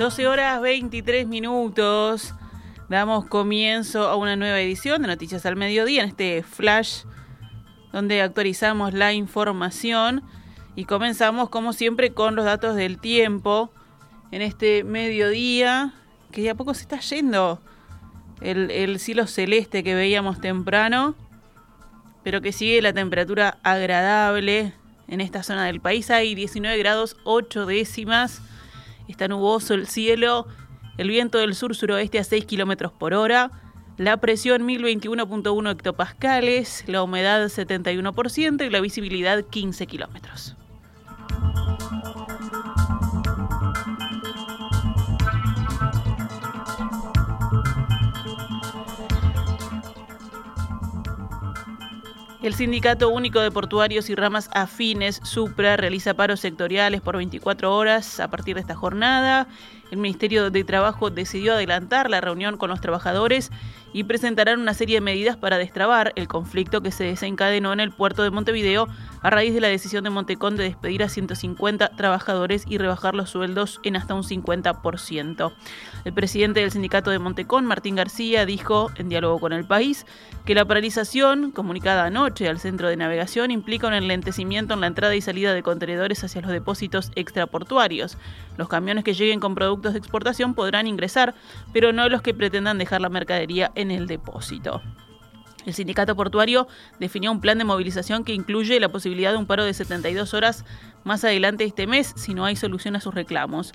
12 horas 23 minutos. Damos comienzo a una nueva edición de Noticias al Mediodía en este flash donde actualizamos la información y comenzamos como siempre con los datos del tiempo en este mediodía que ya poco se está yendo el, el cielo celeste que veíamos temprano pero que sigue la temperatura agradable en esta zona del país hay 19 grados 8 décimas Está nuboso el cielo, el viento del sur-suroeste a 6 kilómetros por hora, la presión 1021.1 hectopascales, la humedad 71% y la visibilidad 15 kilómetros. El Sindicato Único de Portuarios y Ramas Afines, SUPRA, realiza paros sectoriales por 24 horas a partir de esta jornada. El Ministerio de Trabajo decidió adelantar la reunión con los trabajadores y presentarán una serie de medidas para destrabar el conflicto que se desencadenó en el puerto de Montevideo a raíz de la decisión de Montecón de despedir a 150 trabajadores y rebajar los sueldos en hasta un 50%. El presidente del sindicato de Montecón, Martín García, dijo en diálogo con el país que la paralización, comunicada anoche al centro de navegación, implica un enlentecimiento en la entrada y salida de contenedores hacia los depósitos extraportuarios. Los camiones que lleguen con productos de exportación podrán ingresar, pero no los que pretendan dejar la mercadería en el depósito. El sindicato portuario definió un plan de movilización que incluye la posibilidad de un paro de 72 horas más adelante este mes si no hay solución a sus reclamos.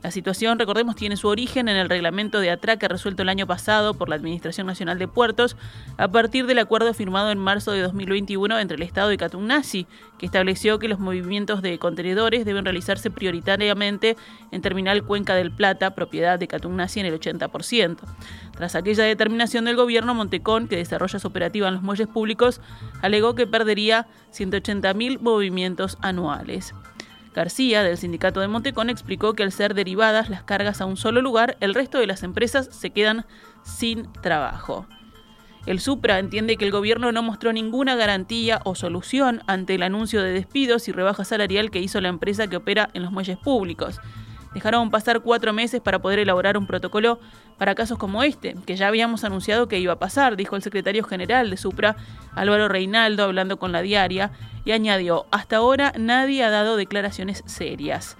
La situación, recordemos, tiene su origen en el reglamento de atraque resuelto el año pasado por la Administración Nacional de Puertos a partir del acuerdo firmado en marzo de 2021 entre el Estado y Catugnasi, que estableció que los movimientos de contenedores deben realizarse prioritariamente en Terminal Cuenca del Plata, propiedad de Catugnasi en el 80%. Tras aquella determinación del gobierno, Montecón, que desarrolla su operativa en los muelles públicos, alegó que perdería 180.000 movimientos anuales. García, del sindicato de Montecón, explicó que al ser derivadas las cargas a un solo lugar, el resto de las empresas se quedan sin trabajo. El Supra entiende que el gobierno no mostró ninguna garantía o solución ante el anuncio de despidos y rebaja salarial que hizo la empresa que opera en los muelles públicos. Dejaron pasar cuatro meses para poder elaborar un protocolo para casos como este, que ya habíamos anunciado que iba a pasar, dijo el secretario general de Supra, Álvaro Reinaldo, hablando con la diaria, y añadió, hasta ahora nadie ha dado declaraciones serias.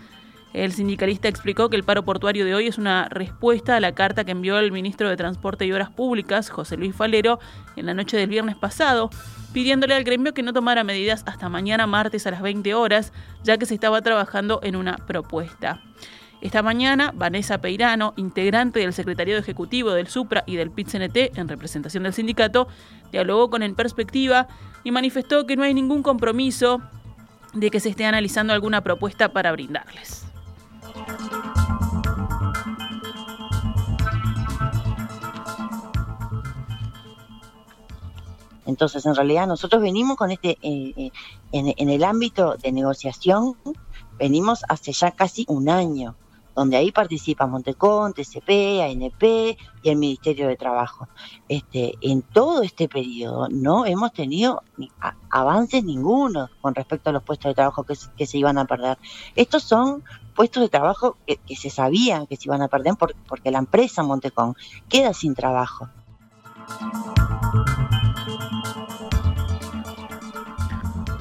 El sindicalista explicó que el paro portuario de hoy es una respuesta a la carta que envió el ministro de Transporte y Obras Públicas, José Luis Falero, en la noche del viernes pasado, pidiéndole al gremio que no tomara medidas hasta mañana martes a las 20 horas, ya que se estaba trabajando en una propuesta. Esta mañana, Vanessa Peirano, integrante del Secretariado Ejecutivo del SUPRA y del PIT-CNT en representación del sindicato, dialogó con En Perspectiva y manifestó que no hay ningún compromiso de que se esté analizando alguna propuesta para brindarles. Entonces, en realidad, nosotros venimos con este, eh, eh, en, el ámbito de negociación, venimos hace ya casi un año donde ahí participa Montecón, TCP, ANP y el Ministerio de Trabajo. Este, en todo este periodo no hemos tenido avances ninguno con respecto a los puestos de trabajo que, se iban a perder. Estos son puestos de trabajo que, se sabían que se iban a perder porque la empresa Montecón queda sin trabajo.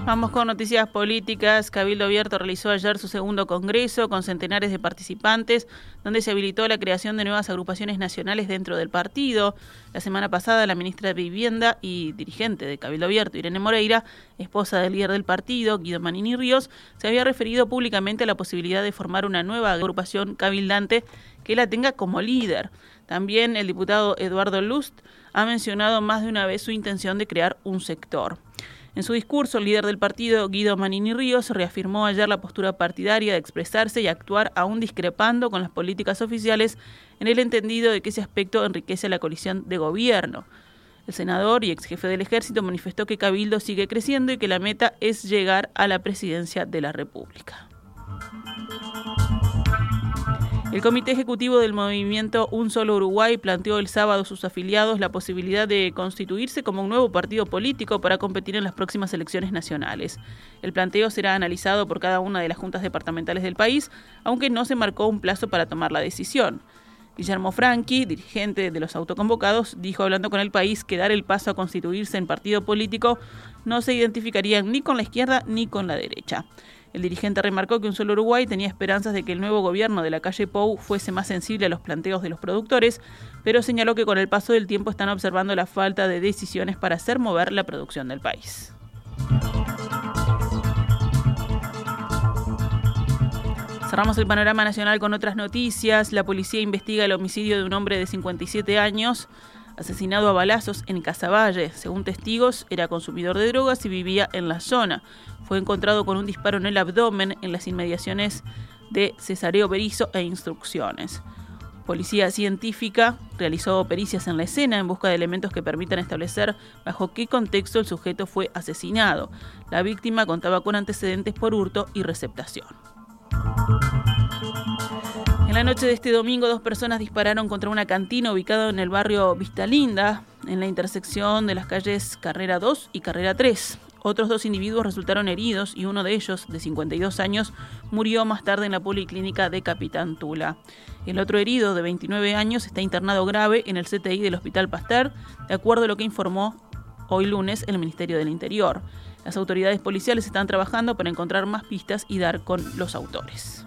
Vamos con noticias políticas. Cabildo Abierto realizó ayer su segundo congreso con centenares de participantes, donde se habilitó la creación de nuevas agrupaciones nacionales dentro del partido. La semana pasada, la ministra de Vivienda y dirigente de Cabildo Abierto, Irene Moreira, esposa del líder del partido, Guido Manini Ríos, se había referido públicamente a la posibilidad de formar una nueva agrupación cabildante que la tenga como líder. También el diputado Eduardo Lust ha mencionado más de una vez su intención de crear un sector. En su discurso, el líder del partido, Guido Manini Ríos, reafirmó ayer la postura partidaria de expresarse y actuar aún discrepando con las políticas oficiales en el entendido de que ese aspecto enriquece la coalición de gobierno. El senador y ex jefe del ejército manifestó que Cabildo sigue creciendo y que la meta es llegar a la presidencia de la República. El Comité Ejecutivo del Movimiento Un Solo Uruguay planteó el sábado a sus afiliados la posibilidad de constituirse como un nuevo partido político para competir en las próximas elecciones nacionales. El planteo será analizado por cada una de las juntas departamentales del país, aunque no se marcó un plazo para tomar la decisión. Guillermo Franchi, dirigente de los autoconvocados, dijo hablando con el país que dar el paso a constituirse en partido político no se identificarían ni con la izquierda ni con la derecha. El dirigente remarcó que un solo Uruguay tenía esperanzas de que el nuevo gobierno de la calle Pou fuese más sensible a los planteos de los productores, pero señaló que con el paso del tiempo están observando la falta de decisiones para hacer mover la producción del país. Cerramos el panorama nacional con otras noticias. La policía investiga el homicidio de un hombre de 57 años asesinado a balazos en Casaballe. Según testigos, era consumidor de drogas y vivía en la zona. Fue encontrado con un disparo en el abdomen en las inmediaciones de Cesareo Berizo e instrucciones. Policía científica realizó pericias en la escena en busca de elementos que permitan establecer bajo qué contexto el sujeto fue asesinado. La víctima contaba con antecedentes por hurto y receptación. La noche de este domingo, dos personas dispararon contra una cantina ubicada en el barrio Vista Linda, en la intersección de las calles Carrera 2 y Carrera 3. Otros dos individuos resultaron heridos y uno de ellos, de 52 años, murió más tarde en la policlínica de Capitán Tula. El otro herido, de 29 años, está internado grave en el CTI del Hospital Pasteur, de acuerdo a lo que informó hoy lunes el Ministerio del Interior. Las autoridades policiales están trabajando para encontrar más pistas y dar con los autores.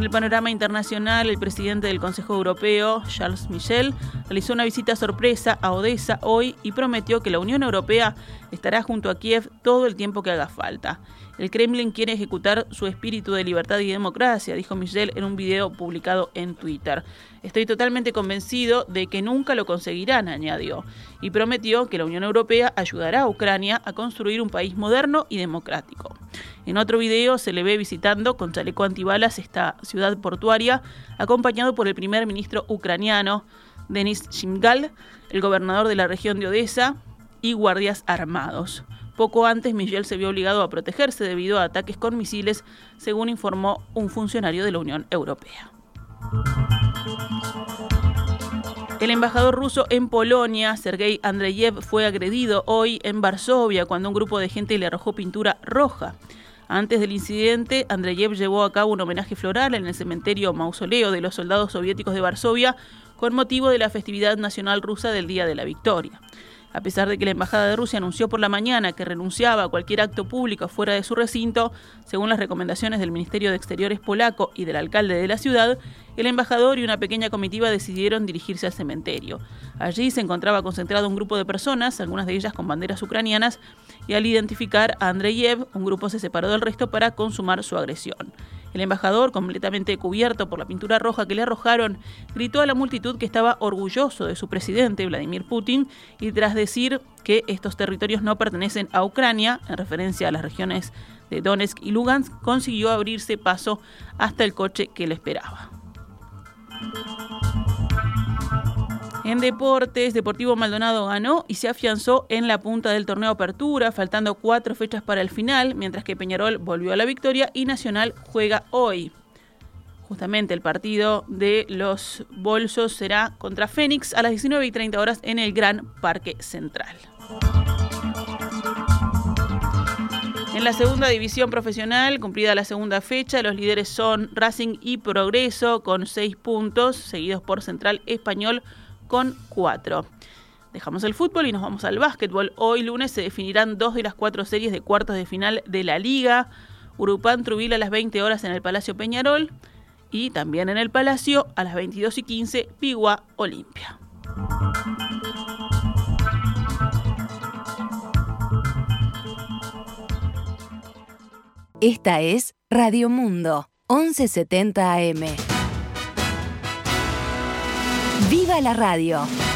En el panorama internacional, el presidente del Consejo Europeo, Charles Michel, realizó una visita sorpresa a Odessa hoy y prometió que la Unión Europea estará junto a Kiev todo el tiempo que haga falta. El Kremlin quiere ejecutar su espíritu de libertad y democracia, dijo Michel en un video publicado en Twitter. Estoy totalmente convencido de que nunca lo conseguirán, añadió, y prometió que la Unión Europea ayudará a Ucrania a construir un país moderno y democrático. En otro video se le ve visitando con chaleco antibalas esta ciudad portuaria, acompañado por el primer ministro ucraniano, Denis Shimgal, el gobernador de la región de Odessa y guardias armados. Poco antes, Michel se vio obligado a protegerse debido a ataques con misiles, según informó un funcionario de la Unión Europea. El embajador ruso en Polonia, Sergei Andreyev, fue agredido hoy en Varsovia cuando un grupo de gente le arrojó pintura roja. Antes del incidente, Andreyev llevó a cabo un homenaje floral en el cementerio mausoleo de los soldados soviéticos de Varsovia con motivo de la festividad nacional rusa del Día de la Victoria. A pesar de que la Embajada de Rusia anunció por la mañana que renunciaba a cualquier acto público fuera de su recinto, según las recomendaciones del Ministerio de Exteriores polaco y del alcalde de la ciudad, el embajador y una pequeña comitiva decidieron dirigirse al cementerio. Allí se encontraba concentrado un grupo de personas, algunas de ellas con banderas ucranianas, y al identificar a Andreyev, un grupo se separó del resto para consumar su agresión. El embajador, completamente cubierto por la pintura roja que le arrojaron, gritó a la multitud que estaba orgulloso de su presidente, Vladimir Putin, y tras decir que estos territorios no pertenecen a Ucrania, en referencia a las regiones de Donetsk y Lugansk, consiguió abrirse paso hasta el coche que le esperaba. En deportes, Deportivo Maldonado ganó y se afianzó en la punta del torneo Apertura, faltando cuatro fechas para el final, mientras que Peñarol volvió a la victoria y Nacional juega hoy. Justamente el partido de los bolsos será contra Fénix a las 19 y 30 horas en el Gran Parque Central. En la segunda división profesional, cumplida la segunda fecha, los líderes son Racing y Progreso con seis puntos, seguidos por Central Español con 4. Dejamos el fútbol y nos vamos al básquetbol. Hoy lunes se definirán dos de las cuatro series de cuartos de final de la liga. Urupán Truvil a las 20 horas en el Palacio Peñarol y también en el Palacio a las 22 y 15 Pigua Olimpia. Esta es Radio Mundo, 1170 AM. ¡Viva la radio!